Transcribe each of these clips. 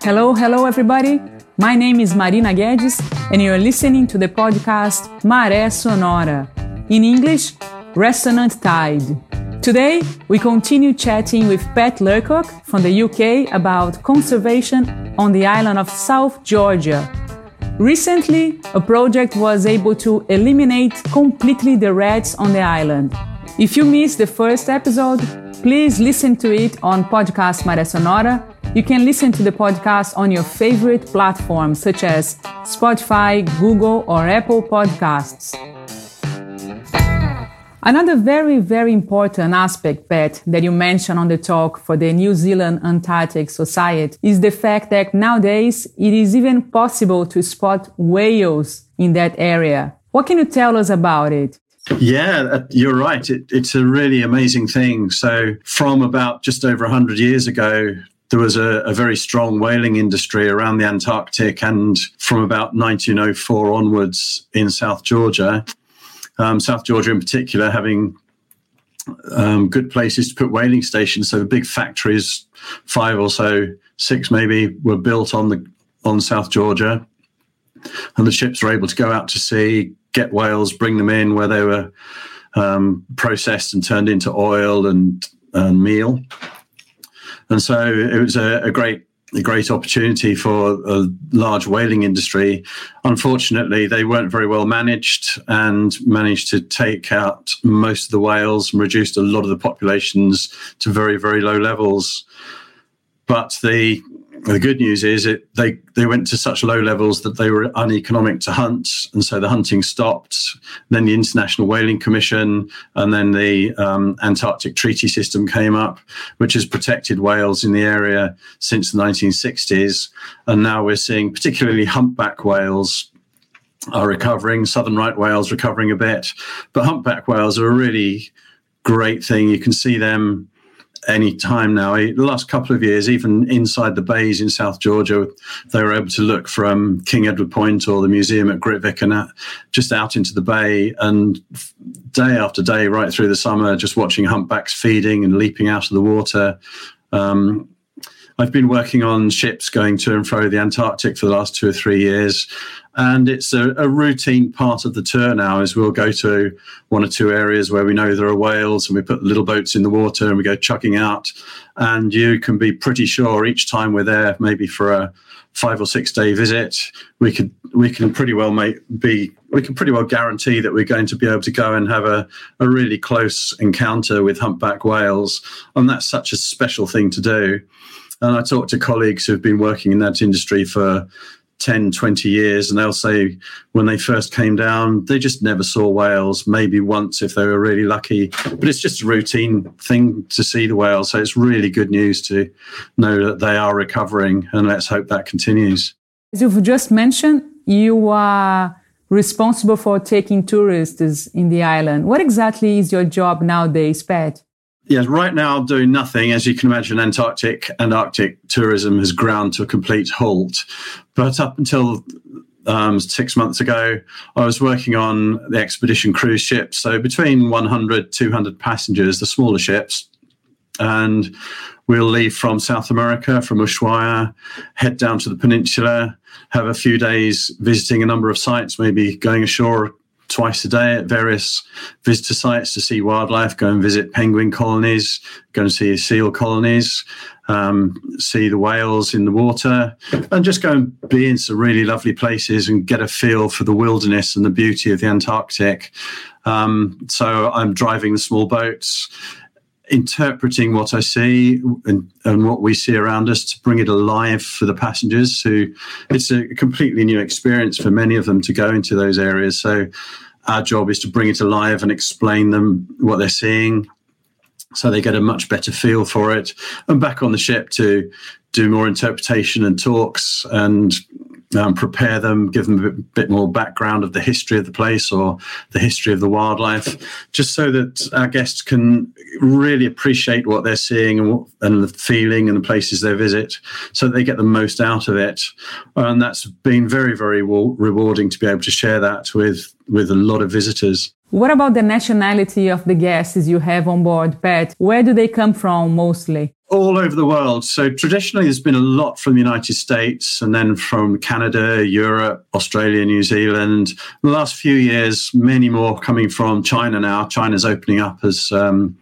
Hello, hello, everybody. My name is Marina Guedes, and you're listening to the podcast Maré Sonora. In English, Resonant Tide. Today, we continue chatting with Pat Lurcock from the UK about conservation on the island of South Georgia. Recently, a project was able to eliminate completely the rats on the island. If you missed the first episode, please listen to it on Podcast Maré Sonora. You can listen to the podcast on your favorite platforms such as Spotify, Google, or Apple Podcasts. Another very, very important aspect, Pat, that you mentioned on the talk for the New Zealand Antarctic Society is the fact that nowadays it is even possible to spot whales in that area. What can you tell us about it? Yeah, uh, you're right. It, it's a really amazing thing. So, from about just over 100 years ago, there was a, a, very strong whaling industry around the Antarctic, and from about 1904 onwards in South Georgia, um, South Georgia in particular having um, good places to put whaling stations. So the big factories, five or so, six maybe, were built on the on South Georgia, and the ships were able to go out to sea, get whales, bring them in where they were um, processed and turned into oil and, and meal. And so it was a, a great a great opportunity for a large whaling industry. Unfortunately, they weren't very well managed and managed to take out most of the whales and reduced a lot of the populations to very, very low levels. But the the good news is it they they went to such low levels that they were uneconomic to hunt, and so the hunting stopped. Then the International Whaling Commission and then the um, Antarctic Treaty System came up, which has protected whales in the area since the 1960s, and now we're seeing particularly humpback whales are recovering, southern right whales recovering a bit, but humpback whales are a really great thing. You can see them any time now. The last couple of years, even inside the bays in South Georgia, they were able to look from King Edward Point or the museum at Grytviken and just out into the bay and day after day, right through the summer, just watching humpbacks feeding and leaping out of the water. Um, I've been working on ships going to and fro the Antarctic for the last two or three years, and it's a, a, routine part of the tour now. Is we'll go to one or two areas where we know there are whales, and we put little boats in the water and we go chucking out, and you can be pretty sure each time we're there, maybe for a five or six day visit, we could we can pretty well make be we can pretty well guarantee that we're going to be able to go and have a, a really close encounter with humpback whales, and that's such a special thing to do. And I talk to colleagues who've been working in that industry for 10, 20 years, and they'll say when they first came down, they just never saw whales, maybe once if they were really lucky. But it's just a routine thing to see the whales. So it's really good news to know that they are recovering, and let's hope that continues. As you've just mentioned, you are responsible for taking tourists in the island. What exactly is your job nowadays, Pat? Yes, right now doing nothing. As you can imagine, Antarctic and Arctic tourism has ground to a complete halt. But up until um, six months ago, I was working on the expedition cruise ships. So between 100, 200 passengers, the smaller ships. And we'll leave from South America, from Ushuaia, head down to the peninsula, have a few days visiting a number of sites, maybe going ashore twice a day at various visitor sites to see wildlife, go and visit penguin colonies, go and see seal colonies, um, see the whales in the water, and just go and be in some really lovely places and get a feel for the wilderness and the beauty of the Antarctic. Um, so I'm driving the small boats interpreting what I see and, and, what we see around us to bring it alive for the passengers who it's a completely new experience for many of them to go into those areas. So our job is to bring it alive and explain them what they're seeing so they get a much better feel for it. And back on the ship to do more interpretation and talks and um, prepare them, give them a bit, bit, more background of the history of the place or the history of the wildlife, just so that our guests can really appreciate what they're seeing and, what, and the feeling and the places they visit, so that they get the most out of it. And that's been very, very rewarding to be able to share that with with a lot of visitors. What about the nationality of the guests you have on board, Pat? Where do they come from mostly? All over the world. So traditionally, there's been a lot from the United States and then from Canada, Europe, Australia, New Zealand. In the last few years, many more coming from China now. China's opening up as um,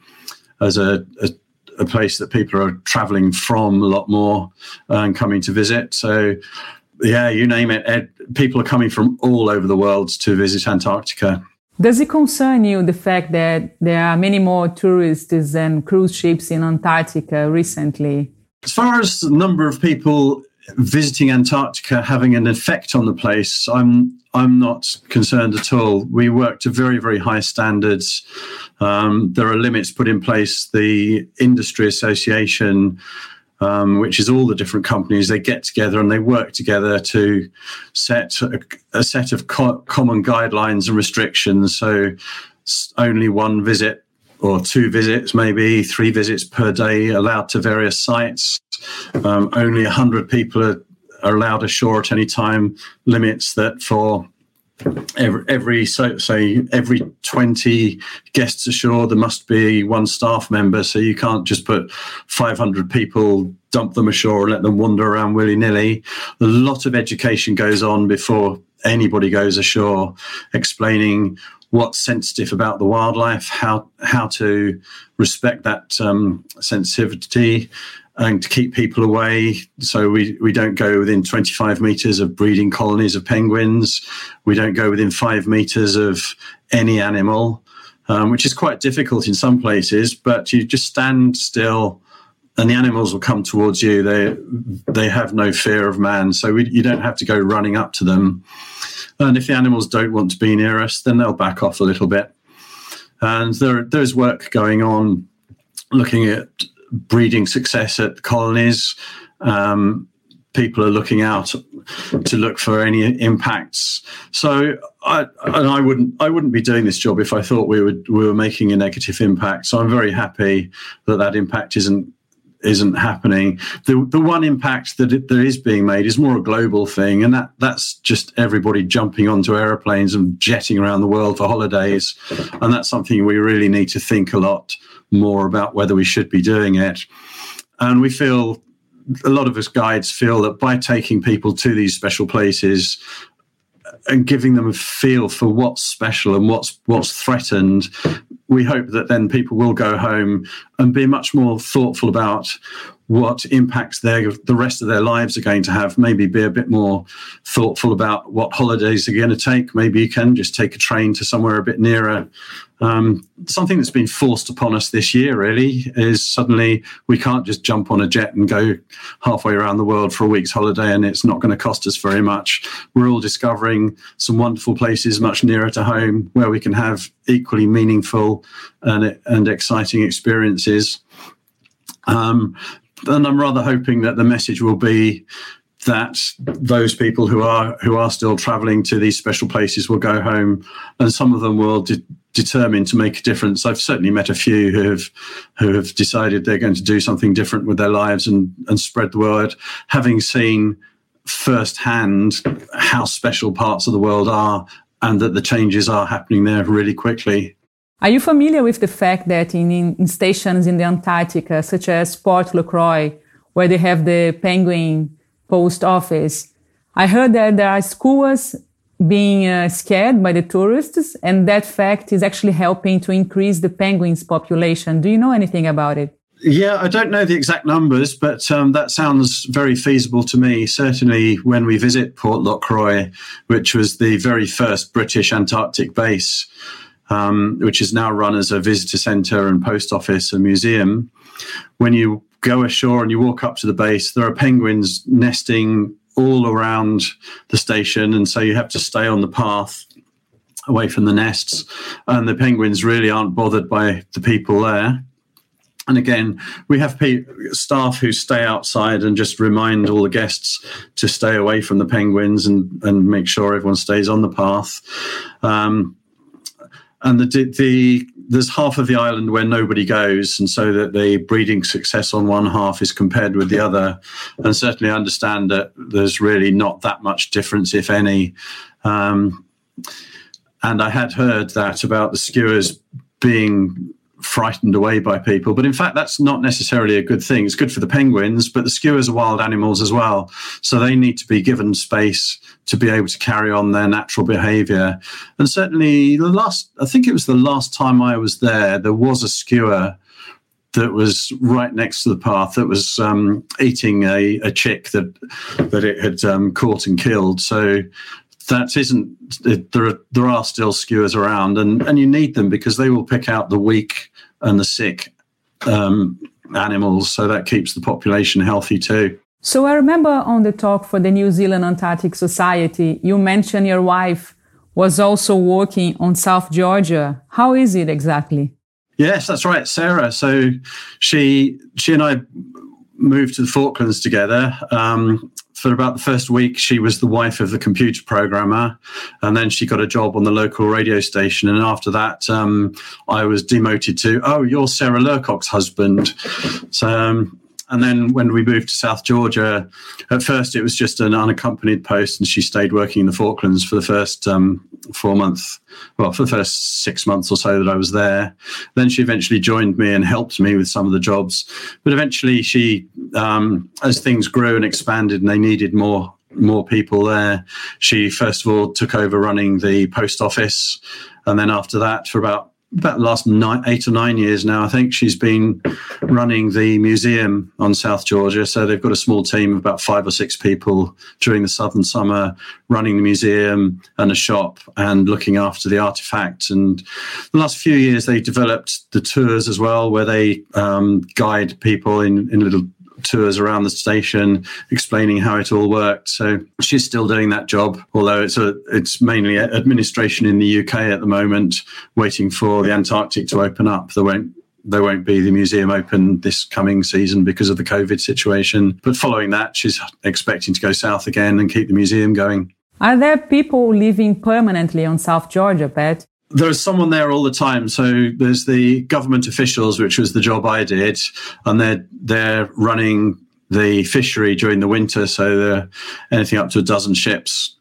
as a, a a place that people are traveling from a lot more and coming to visit. So, yeah, you name it, Ed, people are coming from all over the world to visit Antarctica. Does it concern you the fact that there are many more tourists and cruise ships in Antarctica recently? As far as the number of people visiting Antarctica having an effect on the place, I'm I'm not concerned at all. We work to very very high standards. Um, there are limits put in place. The industry association um, which is all the different companies. They get together and they work together to set a, a set of co- common guidelines and restrictions. So only one visit or two visits, maybe three visits per day allowed to various sites. Um, only 100 people are, are allowed ashore at any time, limits that for every, every so say every 20 guests ashore there must be one staff member so you can't just put 500 people dump them ashore and let them wander around willy-nilly. A lot of education goes on before anybody goes ashore explaining what's sensitive about the wildlife how how to respect that um, sensitivity and to keep people away. So we, we don't go within 25 meters of breeding colonies of penguins. We don't go within five meters of any animal, um, which is quite difficult in some places, but you just stand still and the animals will come towards you. They, they have no fear of man. So we, you don't have to go running up to them. And if the animals don't want to be near us, then they'll back off a little bit. And there, there's work going on looking at breeding success at colonies. Um, people are looking out to look for any impacts. So, I, and I wouldn't, I wouldn't be doing this job if I thought we would, we were making a negative impact. So, I'm very happy that that impact isn't isn't happening. The the one impact that it, there is being made is more a global thing, and that that's just everybody jumping onto aeroplanes and jetting around the world for holidays, and that's something we really need to think a lot more about whether we should be doing it. And we feel a lot of us guides feel that by taking people to these special places and giving them a feel for what's special and what's what's threatened, we hope that then people will go home and be much more thoughtful about what impacts their the rest of their lives are going to have. Maybe be a bit more thoughtful about what holidays they're going to take. Maybe you can just take a train to somewhere a bit nearer. Um, something that's been forced upon us this year really is suddenly we can't just jump on a jet and go halfway around the world for a week's holiday and it's not going to cost us very much. We're all discovering some wonderful places much nearer to home where we can have equally meaningful and, and exciting experiences. Um, and I'm rather hoping that the message will be that those people who are who are still traveling to these special places will go home, and some of them will de- determine to make a difference. I've certainly met a few who have who have decided they're going to do something different with their lives and and spread the word, having seen firsthand how special parts of the world are and that the changes are happening there really quickly. Are you familiar with the fact that in, in stations in the Antarctica, uh, such as Port Lockroy, where they have the penguin post office, I heard that there are skuas being uh, scared by the tourists, and that fact is actually helping to increase the penguins population. Do you know anything about it? Yeah, I don't know the exact numbers, but um, that sounds very feasible to me. Certainly, when we visit Port Lockroy, which was the very first British Antarctic base, um, which is now run as a visitor centre and post office and museum. When you go ashore and you walk up to the base, there are penguins nesting all around the station, and so you have to stay on the path away from the nests. And the penguins really aren't bothered by the people there. And again, we have pe- staff who stay outside and just remind all the guests to stay away from the penguins and, and make sure everyone stays on the path. Um, and the, the there's half of the island where nobody goes, and so that the breeding success on one half is compared with the other. And certainly, I understand that there's really not that much difference, if any. Um, and I had heard that about the skuas being frightened away by people. But in fact, that's not necessarily a good thing. It's good for the penguins, but the skuas are wild animals as well. So they need to be given space to be able to carry on their natural behavior. And certainly, the last, I think it was the last time I was there, there was a skua that was right next to the path that was um, eating a, a, chick that that it had um, caught and killed. So that isn't there. Are, there are still skuas around, and and you need them because they will pick out the weak and the sick um, animals. So that keeps the population healthy too. So I remember on the talk for the New Zealand Antarctic Society, you mentioned your wife was also working on South Georgia. How is it exactly? Yes, that's right, Sarah. So she she and I moved to the Falklands together. Um, for about the first week, she was the wife of the computer programmer, and then she got a job on the local radio station. And after that, um, I was demoted to, oh, you're Sarah Lurcock's husband. So um, and then when we moved to South Georgia, at first it was just an unaccompanied post, and she stayed working in the Falklands for the first um, four months, well, for the first six months or so that I was there. Then she eventually joined me and helped me with some of the jobs. But eventually, she, um, as things grew and expanded, and they needed more more people there, she first of all took over running the post office, and then after that, for about about the last nine, eight or nine years now, I think she's been running the museum on South Georgia. So they've got a small team of about five or six people during the southern summer running the museum and a shop and looking after the artifacts. And the last few years, they developed the tours as well, where they um, guide people in, in little tours around the station explaining how it all worked. So she's still doing that job, although it's a it's mainly administration in the UK at the moment, waiting for the Antarctic to open up. There won't there won't be the museum open this coming season because of the COVID situation. But following that, she's expecting to go south again and keep the museum going. Are there people living permanently on South Georgia, Pat? There's someone there all the time. So there's the government officials, which was the job I did, and they're they're running the fishery during the winter. So there anything up to a dozen ships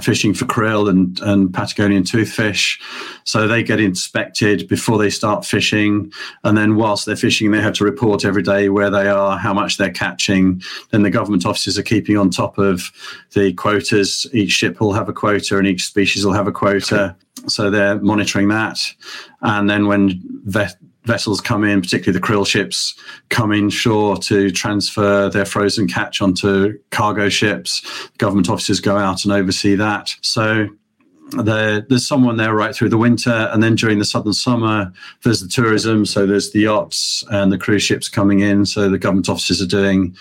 fishing for krill and, and Patagonian toothfish. So they get inspected before they start fishing. And then whilst they're fishing, they have to report every day where they are, how much they're catching. Then the government offices are keeping on top of the quotas. Each ship will have a quota and each species will have a quota. So they're monitoring that. And then when vet, vessels come in, particularly the krill ships, come inshore to transfer their frozen catch onto cargo ships. Government officers go out and oversee that. So there, there's someone there right through the winter, and then during the southern summer, there's the tourism. So there's the yachts and the cruise ships coming in. So the government officers are doing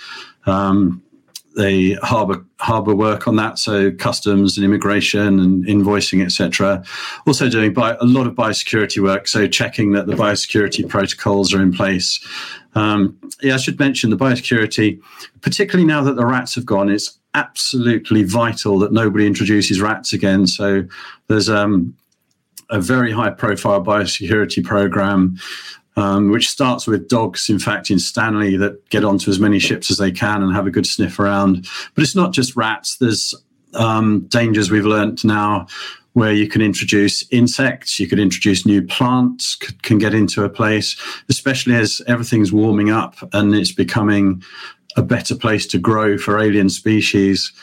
um, the harbour harbour work on that, so customs and immigration and invoicing, etc. Also doing bi- a lot of biosecurity work, so checking that the biosecurity protocols are in place. Um, yeah, I should mention the biosecurity, particularly now that the rats have gone. It's absolutely vital that nobody introduces rats again. So there's um, a very high profile biosecurity program um, which starts with dogs, in fact, in Stanley that get onto as many ships as they can and have a good sniff around. But it's not just rats. There's um, dangers we've learnt now where you can introduce insects, you could introduce new plants, could, can get into a place, especially as everything's warming up and it's becoming a better place to grow for alien species.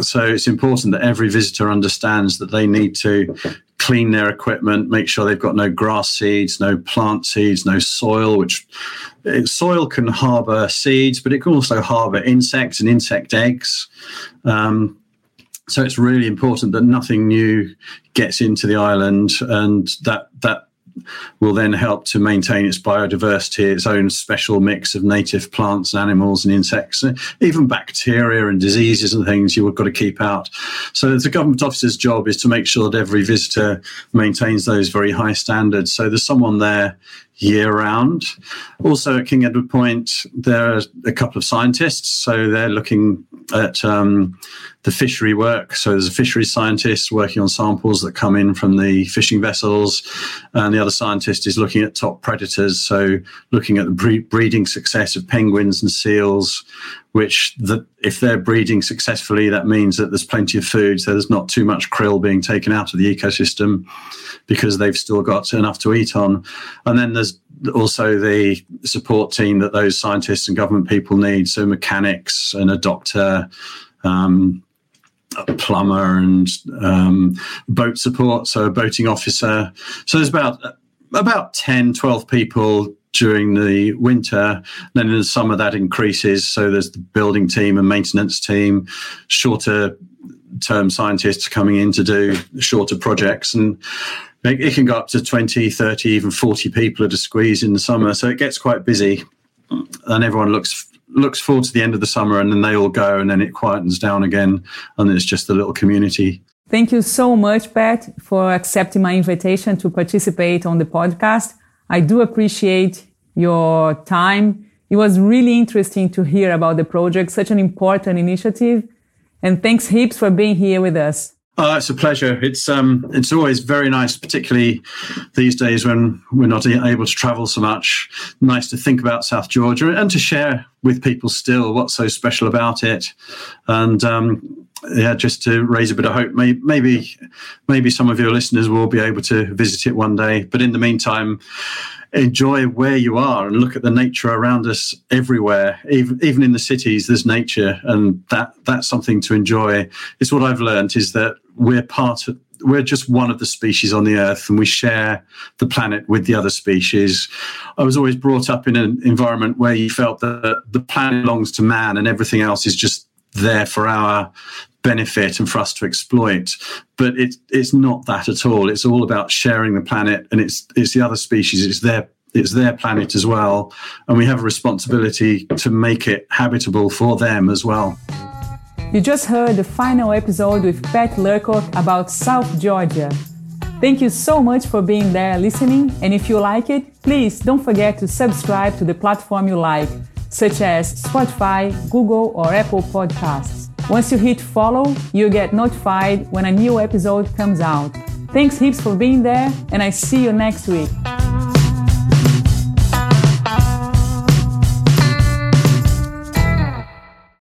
So it's important that every visitor understands that they need to clean their equipment, make sure they've got no grass seeds, no plant seeds, no soil, which eh, soil can harbor seeds, but it can also harbor insects and insect eggs. Um, so it's really important that nothing new gets into the island and that that will then help to maintain its biodiversity, its own special mix of native plants and animals and insects, even bacteria and diseases and things you've got to keep out. So the government officer's job is to make sure that every visitor maintains those very high standards. So there's someone there year round. Also at King Edward Point, there are a couple of scientists. So they're looking at um, the fishery work. So there's a fishery scientist working on samples that come in from the fishing vessels, and the other scientist is looking at top predators. So looking at the breeding success of penguins and seals, which the, if they're breeding successfully, that means that there's plenty of food. So there's not too much krill being taken out of the ecosystem because they've still got enough to eat on. And then there's also the support team that those scientists and government people need. So mechanics and a doctor. Um, a plumber and um, boat support, so a boating officer. So there's about about 10, 12 people during the winter. Then in the summer, that increases. So there's the building team and maintenance team, shorter term scientists coming in to do shorter projects. And it can go up to 20, 30, even 40 people at a squeeze in the summer. So it gets quite busy. And everyone looks looks forward to the end of the summer and then they all go and then it quietens down again and it's just a little community. Thank you so much, Pat, for accepting my invitation to participate on the podcast. I do appreciate your time. It was really interesting to hear about the project, such an important initiative. And thanks heaps for being here with us. Oh, it's a pleasure. It's um, it's always very nice, particularly these days when we're not able to travel so much. Nice to think about South Georgia and to share with people still what's so special about it. And um, yeah, just to raise a bit of hope. Maybe, maybe some of your listeners will be able to visit it one day. But in the meantime, enjoy where you are and look at the nature around us everywhere. Even even in the cities, there's nature, and that that's something to enjoy. It's what I've learned is that we're part of we're just one of the species on the earth and we share the planet with the other species. I was always brought up in an environment where you felt that the planet belongs to man and everything else is just there for our benefit and for us to exploit. But it, it's not that at all. It's all about sharing the planet, and it's it's the other species. It's their it's their planet as well, and we have a responsibility to make it habitable for them as well. You just heard the final episode with Pat Lurcock about South Georgia. Thank you so much for being there listening, and if you like it, please don't forget to subscribe to the platform you like, such as Spotify, Google, or Apple Podcasts. Once you hit follow, you'll get notified when a new episode comes out. Thanks heaps for being there, and I see you next week.